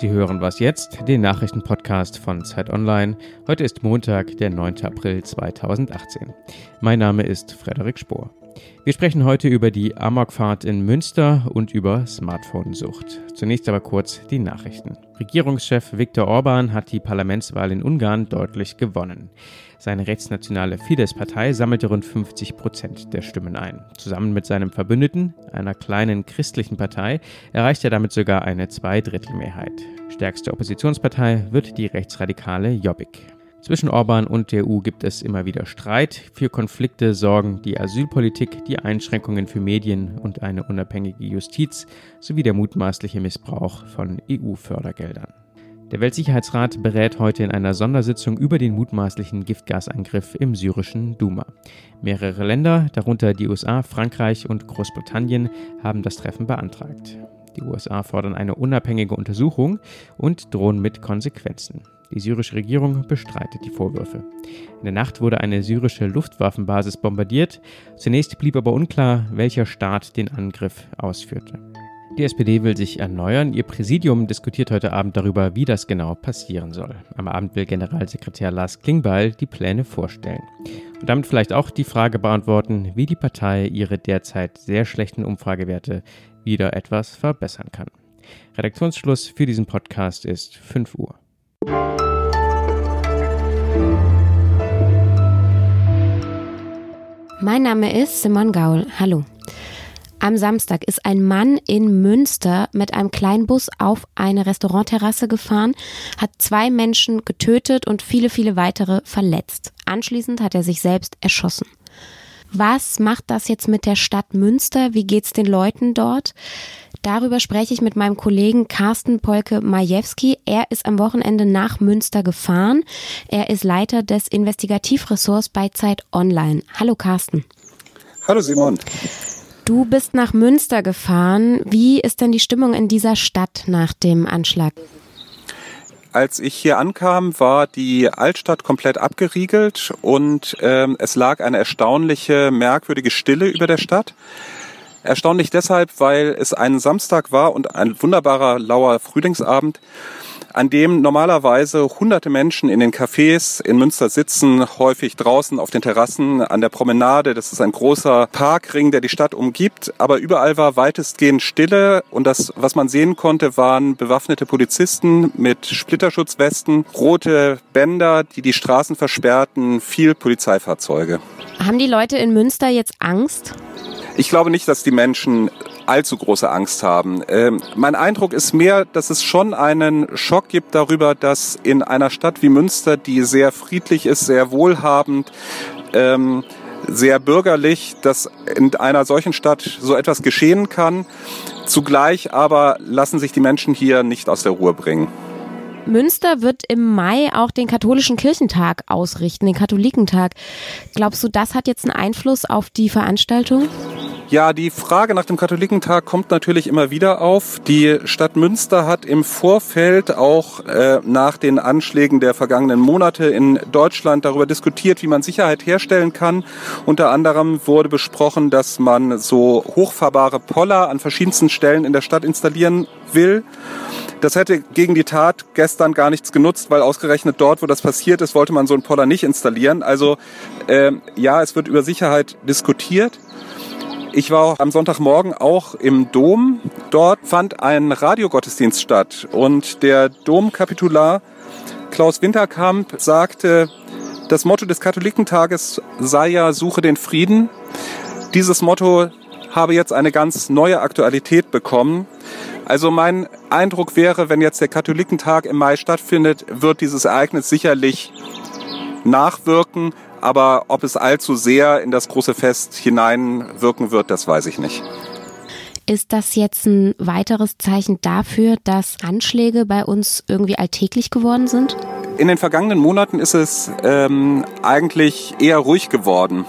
Sie hören was jetzt, den Nachrichtenpodcast von Zeit Online. Heute ist Montag, der 9. April 2018. Mein Name ist Frederik Spohr. Wir sprechen heute über die Amokfahrt in Münster und über Smartphone-Sucht. Zunächst aber kurz die Nachrichten. Regierungschef Viktor Orban hat die Parlamentswahl in Ungarn deutlich gewonnen. Seine rechtsnationale Fidesz-Partei sammelte rund 50 Prozent der Stimmen ein. Zusammen mit seinem Verbündeten, einer kleinen christlichen Partei, erreichte er damit sogar eine Zweidrittelmehrheit. Stärkste Oppositionspartei wird die rechtsradikale Jobbik. Zwischen Orban und der EU gibt es immer wieder Streit. Für Konflikte sorgen die Asylpolitik, die Einschränkungen für Medien und eine unabhängige Justiz sowie der mutmaßliche Missbrauch von EU-Fördergeldern. Der Weltsicherheitsrat berät heute in einer Sondersitzung über den mutmaßlichen Giftgasangriff im syrischen Duma. Mehrere Länder, darunter die USA, Frankreich und Großbritannien, haben das Treffen beantragt. Die USA fordern eine unabhängige Untersuchung und drohen mit Konsequenzen. Die syrische Regierung bestreitet die Vorwürfe. In der Nacht wurde eine syrische Luftwaffenbasis bombardiert. Zunächst blieb aber unklar, welcher Staat den Angriff ausführte. Die SPD will sich erneuern. Ihr Präsidium diskutiert heute Abend darüber, wie das genau passieren soll. Am Abend will Generalsekretär Lars Klingbeil die Pläne vorstellen. Und damit vielleicht auch die Frage beantworten, wie die Partei ihre derzeit sehr schlechten Umfragewerte wieder etwas verbessern kann. Redaktionsschluss für diesen Podcast ist 5 Uhr. Mein Name ist Simon Gaul. Hallo. Am Samstag ist ein Mann in Münster mit einem Kleinbus auf eine Restaurantterrasse gefahren, hat zwei Menschen getötet und viele, viele weitere verletzt. Anschließend hat er sich selbst erschossen. Was macht das jetzt mit der Stadt Münster? Wie geht's den Leuten dort? Darüber spreche ich mit meinem Kollegen Carsten Polke-Majewski. Er ist am Wochenende nach Münster gefahren. Er ist Leiter des Investigativressorts bei Zeit Online. Hallo Carsten. Hallo Simon. Du bist nach Münster gefahren. Wie ist denn die Stimmung in dieser Stadt nach dem Anschlag? Als ich hier ankam, war die Altstadt komplett abgeriegelt und ähm, es lag eine erstaunliche, merkwürdige Stille über der Stadt. Erstaunlich deshalb, weil es ein Samstag war und ein wunderbarer lauer Frühlingsabend an dem normalerweise hunderte Menschen in den Cafés in Münster sitzen, häufig draußen auf den Terrassen, an der Promenade. Das ist ein großer Parkring, der die Stadt umgibt. Aber überall war weitestgehend Stille und das, was man sehen konnte, waren bewaffnete Polizisten mit Splitterschutzwesten, rote Bänder, die die Straßen versperrten, viel Polizeifahrzeuge. Haben die Leute in Münster jetzt Angst? Ich glaube nicht, dass die Menschen allzu große Angst haben. Ähm, mein Eindruck ist mehr, dass es schon einen Schock gibt darüber, dass in einer Stadt wie Münster, die sehr friedlich ist, sehr wohlhabend, ähm, sehr bürgerlich, dass in einer solchen Stadt so etwas geschehen kann. Zugleich aber lassen sich die Menschen hier nicht aus der Ruhe bringen. Münster wird im Mai auch den katholischen Kirchentag ausrichten, den Katholikentag. Glaubst du, das hat jetzt einen Einfluss auf die Veranstaltung? Ja, die Frage nach dem Katholikentag kommt natürlich immer wieder auf. Die Stadt Münster hat im Vorfeld auch äh, nach den Anschlägen der vergangenen Monate in Deutschland darüber diskutiert, wie man Sicherheit herstellen kann. Unter anderem wurde besprochen, dass man so hochfahrbare Poller an verschiedensten Stellen in der Stadt installieren will. Das hätte gegen die Tat gestern gar nichts genutzt, weil ausgerechnet dort, wo das passiert ist, wollte man so einen Poller nicht installieren. Also äh, ja, es wird über Sicherheit diskutiert. Ich war am Sonntagmorgen auch im Dom. Dort fand ein Radiogottesdienst statt und der Domkapitular Klaus Winterkamp sagte, das Motto des Katholikentages sei ja Suche den Frieden. Dieses Motto habe jetzt eine ganz neue Aktualität bekommen. Also mein Eindruck wäre, wenn jetzt der Katholikentag im Mai stattfindet, wird dieses Ereignis sicherlich nachwirken. Aber ob es allzu sehr in das große Fest hineinwirken wird, das weiß ich nicht. Ist das jetzt ein weiteres Zeichen dafür, dass Anschläge bei uns irgendwie alltäglich geworden sind? In den vergangenen Monaten ist es ähm, eigentlich eher ruhig geworden.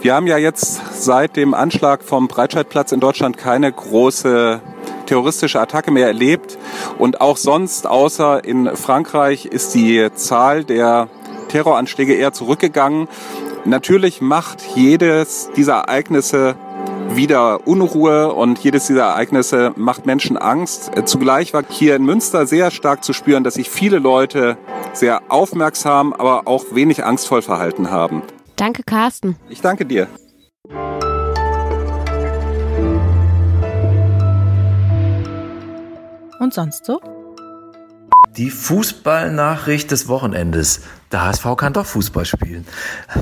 Wir haben ja jetzt seit dem Anschlag vom Breitscheidplatz in Deutschland keine große terroristische Attacke mehr erlebt. Und auch sonst, außer in Frankreich, ist die Zahl der Terroranschläge eher zurückgegangen. Natürlich macht jedes dieser Ereignisse wieder Unruhe und jedes dieser Ereignisse macht Menschen Angst. Zugleich war hier in Münster sehr stark zu spüren, dass sich viele Leute sehr aufmerksam, aber auch wenig angstvoll verhalten haben. Danke, Carsten. Ich danke dir. Und sonst so? Die Fußballnachricht des Wochenendes. Der HSV kann doch Fußball spielen.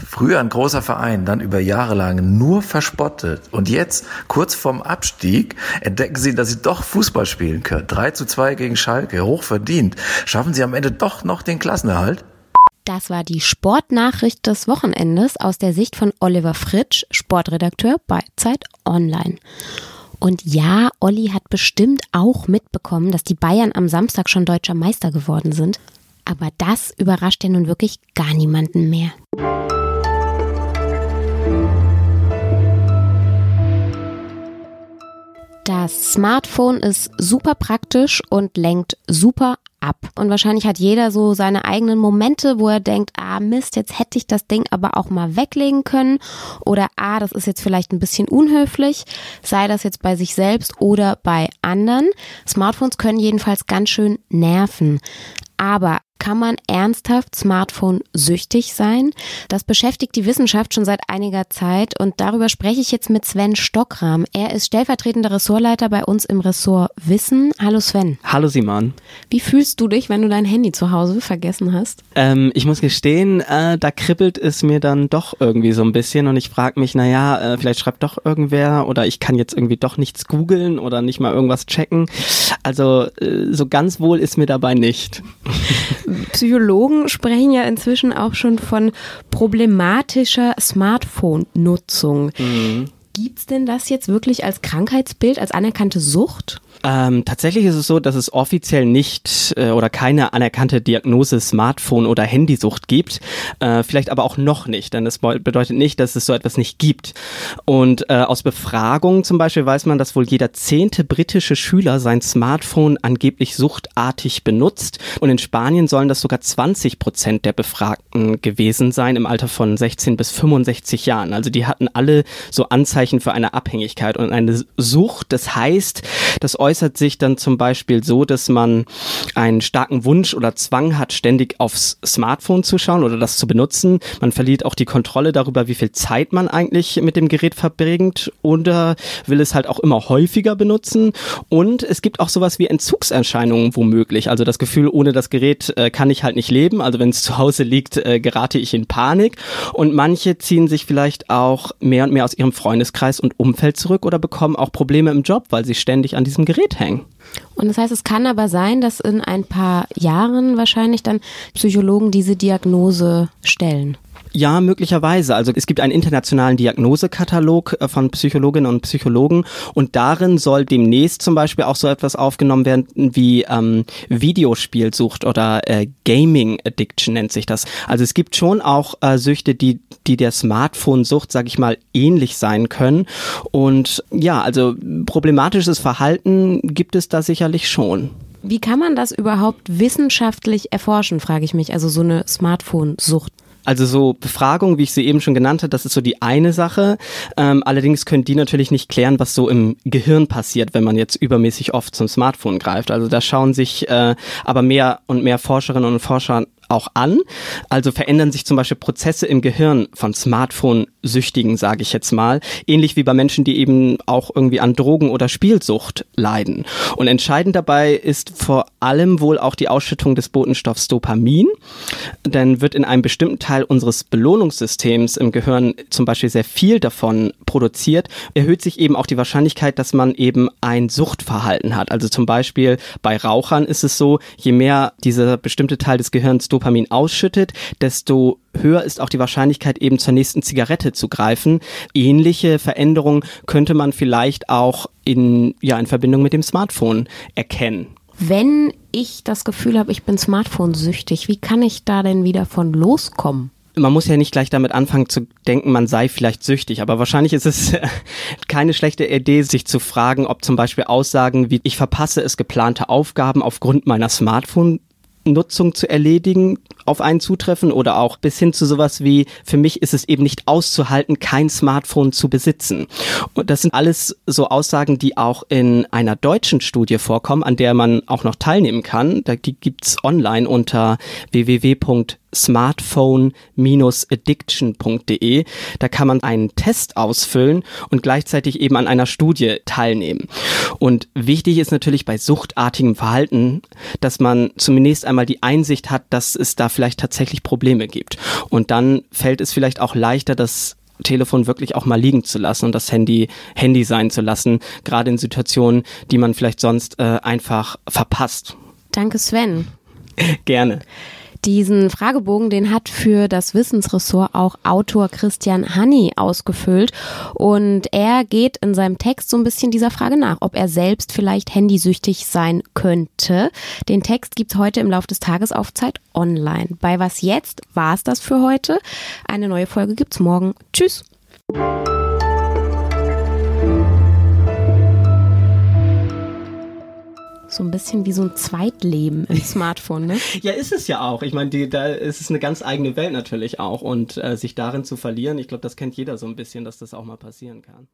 Früher ein großer Verein, dann über Jahre lang nur verspottet. Und jetzt, kurz vorm Abstieg, entdecken sie, dass sie doch Fußball spielen können. 3 zu 2 gegen Schalke, hoch verdient. Schaffen sie am Ende doch noch den Klassenerhalt? Das war die Sportnachricht des Wochenendes aus der Sicht von Oliver Fritsch, Sportredakteur bei Zeit Online. Und ja, Olli hat bestimmt auch mitbekommen, dass die Bayern am Samstag schon deutscher Meister geworden sind. Aber das überrascht ja nun wirklich gar niemanden mehr. Das Smartphone ist super praktisch und lenkt super ab. Und wahrscheinlich hat jeder so seine eigenen Momente, wo er denkt, ah Mist, jetzt hätte ich das Ding aber auch mal weglegen können. Oder ah, das ist jetzt vielleicht ein bisschen unhöflich, sei das jetzt bei sich selbst oder bei anderen. Smartphones können jedenfalls ganz schön nerven. Aber kann man ernsthaft Smartphone-süchtig sein? Das beschäftigt die Wissenschaft schon seit einiger Zeit und darüber spreche ich jetzt mit Sven Stockram. Er ist stellvertretender Ressortleiter bei uns im Ressort Wissen. Hallo Sven. Hallo Simon. Wie fühlst du dich, wenn du dein Handy zu Hause vergessen hast? Ähm, ich muss gestehen, äh, da kribbelt es mir dann doch irgendwie so ein bisschen und ich frage mich, naja, äh, vielleicht schreibt doch irgendwer oder ich kann jetzt irgendwie doch nichts googeln oder nicht mal irgendwas checken. Also äh, so ganz wohl ist mir dabei nicht. Psychologen sprechen ja inzwischen auch schon von problematischer Smartphone-Nutzung. Mhm. Gibt es denn das jetzt wirklich als Krankheitsbild, als anerkannte Sucht? Ähm, tatsächlich ist es so, dass es offiziell nicht äh, oder keine anerkannte Diagnose Smartphone- oder Handysucht gibt. Äh, vielleicht aber auch noch nicht, denn das bedeutet nicht, dass es so etwas nicht gibt. Und äh, aus Befragungen zum Beispiel weiß man, dass wohl jeder zehnte britische Schüler sein Smartphone angeblich suchtartig benutzt. Und in Spanien sollen das sogar 20 Prozent der Befragten gewesen sein im Alter von 16 bis 65 Jahren. Also die hatten alle so Anzeichen für eine Abhängigkeit und eine Sucht. Das heißt, dass äußert sich dann zum Beispiel so, dass man einen starken Wunsch oder Zwang hat, ständig aufs Smartphone zu schauen oder das zu benutzen. Man verliert auch die Kontrolle darüber, wie viel Zeit man eigentlich mit dem Gerät verbringt oder will es halt auch immer häufiger benutzen. Und es gibt auch sowas wie Entzugserscheinungen womöglich. Also das Gefühl, ohne das Gerät äh, kann ich halt nicht leben. Also wenn es zu Hause liegt, äh, gerate ich in Panik. Und manche ziehen sich vielleicht auch mehr und mehr aus ihrem Freundeskreis und Umfeld zurück oder bekommen auch Probleme im Job, weil sie ständig an diesem Gerät Gerät hängen. Und das heißt, es kann aber sein, dass in ein paar Jahren wahrscheinlich dann Psychologen diese Diagnose stellen. Ja, möglicherweise. Also es gibt einen internationalen Diagnosekatalog äh, von Psychologinnen und Psychologen und darin soll demnächst zum Beispiel auch so etwas aufgenommen werden wie ähm, Videospielsucht oder äh, Gaming Addiction nennt sich das. Also es gibt schon auch äh, Süchte, die, die der Smartphone-Sucht, sag ich mal, ähnlich sein können. Und ja, also problematisches Verhalten gibt es da sicherlich schon. Wie kann man das überhaupt wissenschaftlich erforschen, frage ich mich. Also so eine Smartphone-Sucht. Also so Befragungen, wie ich sie eben schon genannt habe, das ist so die eine Sache. Ähm, allerdings können die natürlich nicht klären, was so im Gehirn passiert, wenn man jetzt übermäßig oft zum Smartphone greift. Also da schauen sich äh, aber mehr und mehr Forscherinnen und Forscher auch an. Also verändern sich zum Beispiel Prozesse im Gehirn von Smartphone-Süchtigen, sage ich jetzt mal, ähnlich wie bei Menschen, die eben auch irgendwie an Drogen oder Spielsucht leiden. Und entscheidend dabei ist vor allem wohl auch die Ausschüttung des Botenstoffs Dopamin, denn wird in einem bestimmten Teil unseres Belohnungssystems im Gehirn zum Beispiel sehr viel davon produziert, erhöht sich eben auch die Wahrscheinlichkeit, dass man eben ein Suchtverhalten hat. Also zum Beispiel bei Rauchern ist es so, je mehr dieser bestimmte Teil des Gehirns Dopamin ausschüttet, desto höher ist auch die Wahrscheinlichkeit, eben zur nächsten Zigarette zu greifen. Ähnliche Veränderungen könnte man vielleicht auch in, ja, in Verbindung mit dem Smartphone erkennen. Wenn ich das Gefühl habe, ich bin Smartphone-süchtig, wie kann ich da denn wieder von loskommen? man muss ja nicht gleich damit anfangen zu denken, man sei vielleicht süchtig, aber wahrscheinlich ist es keine schlechte Idee, sich zu fragen, ob zum Beispiel Aussagen wie ich verpasse es geplante Aufgaben aufgrund meiner Smartphone Nutzung zu erledigen, auf einen zutreffen oder auch bis hin zu sowas wie, für mich ist es eben nicht auszuhalten, kein Smartphone zu besitzen. Und das sind alles so Aussagen, die auch in einer deutschen Studie vorkommen, an der man auch noch teilnehmen kann. Da, die gibt's online unter www smartphone-addiction.de. Da kann man einen Test ausfüllen und gleichzeitig eben an einer Studie teilnehmen. Und wichtig ist natürlich bei suchtartigem Verhalten, dass man zunächst einmal die Einsicht hat, dass es da vielleicht tatsächlich Probleme gibt. Und dann fällt es vielleicht auch leichter, das Telefon wirklich auch mal liegen zu lassen und das Handy Handy sein zu lassen, gerade in Situationen, die man vielleicht sonst äh, einfach verpasst. Danke, Sven. Gerne. Diesen Fragebogen, den hat für das Wissensressort auch Autor Christian Hanni ausgefüllt. Und er geht in seinem Text so ein bisschen dieser Frage nach, ob er selbst vielleicht handysüchtig sein könnte. Den Text gibt's heute im Laufe des Tages auf Zeit online. Bei Was Jetzt war es das für heute. Eine neue Folge gibt's morgen. Tschüss. So ein bisschen wie so ein Zweitleben im Smartphone, ne? ja, ist es ja auch. Ich meine, da ist es eine ganz eigene Welt natürlich auch. Und äh, sich darin zu verlieren, ich glaube, das kennt jeder so ein bisschen, dass das auch mal passieren kann.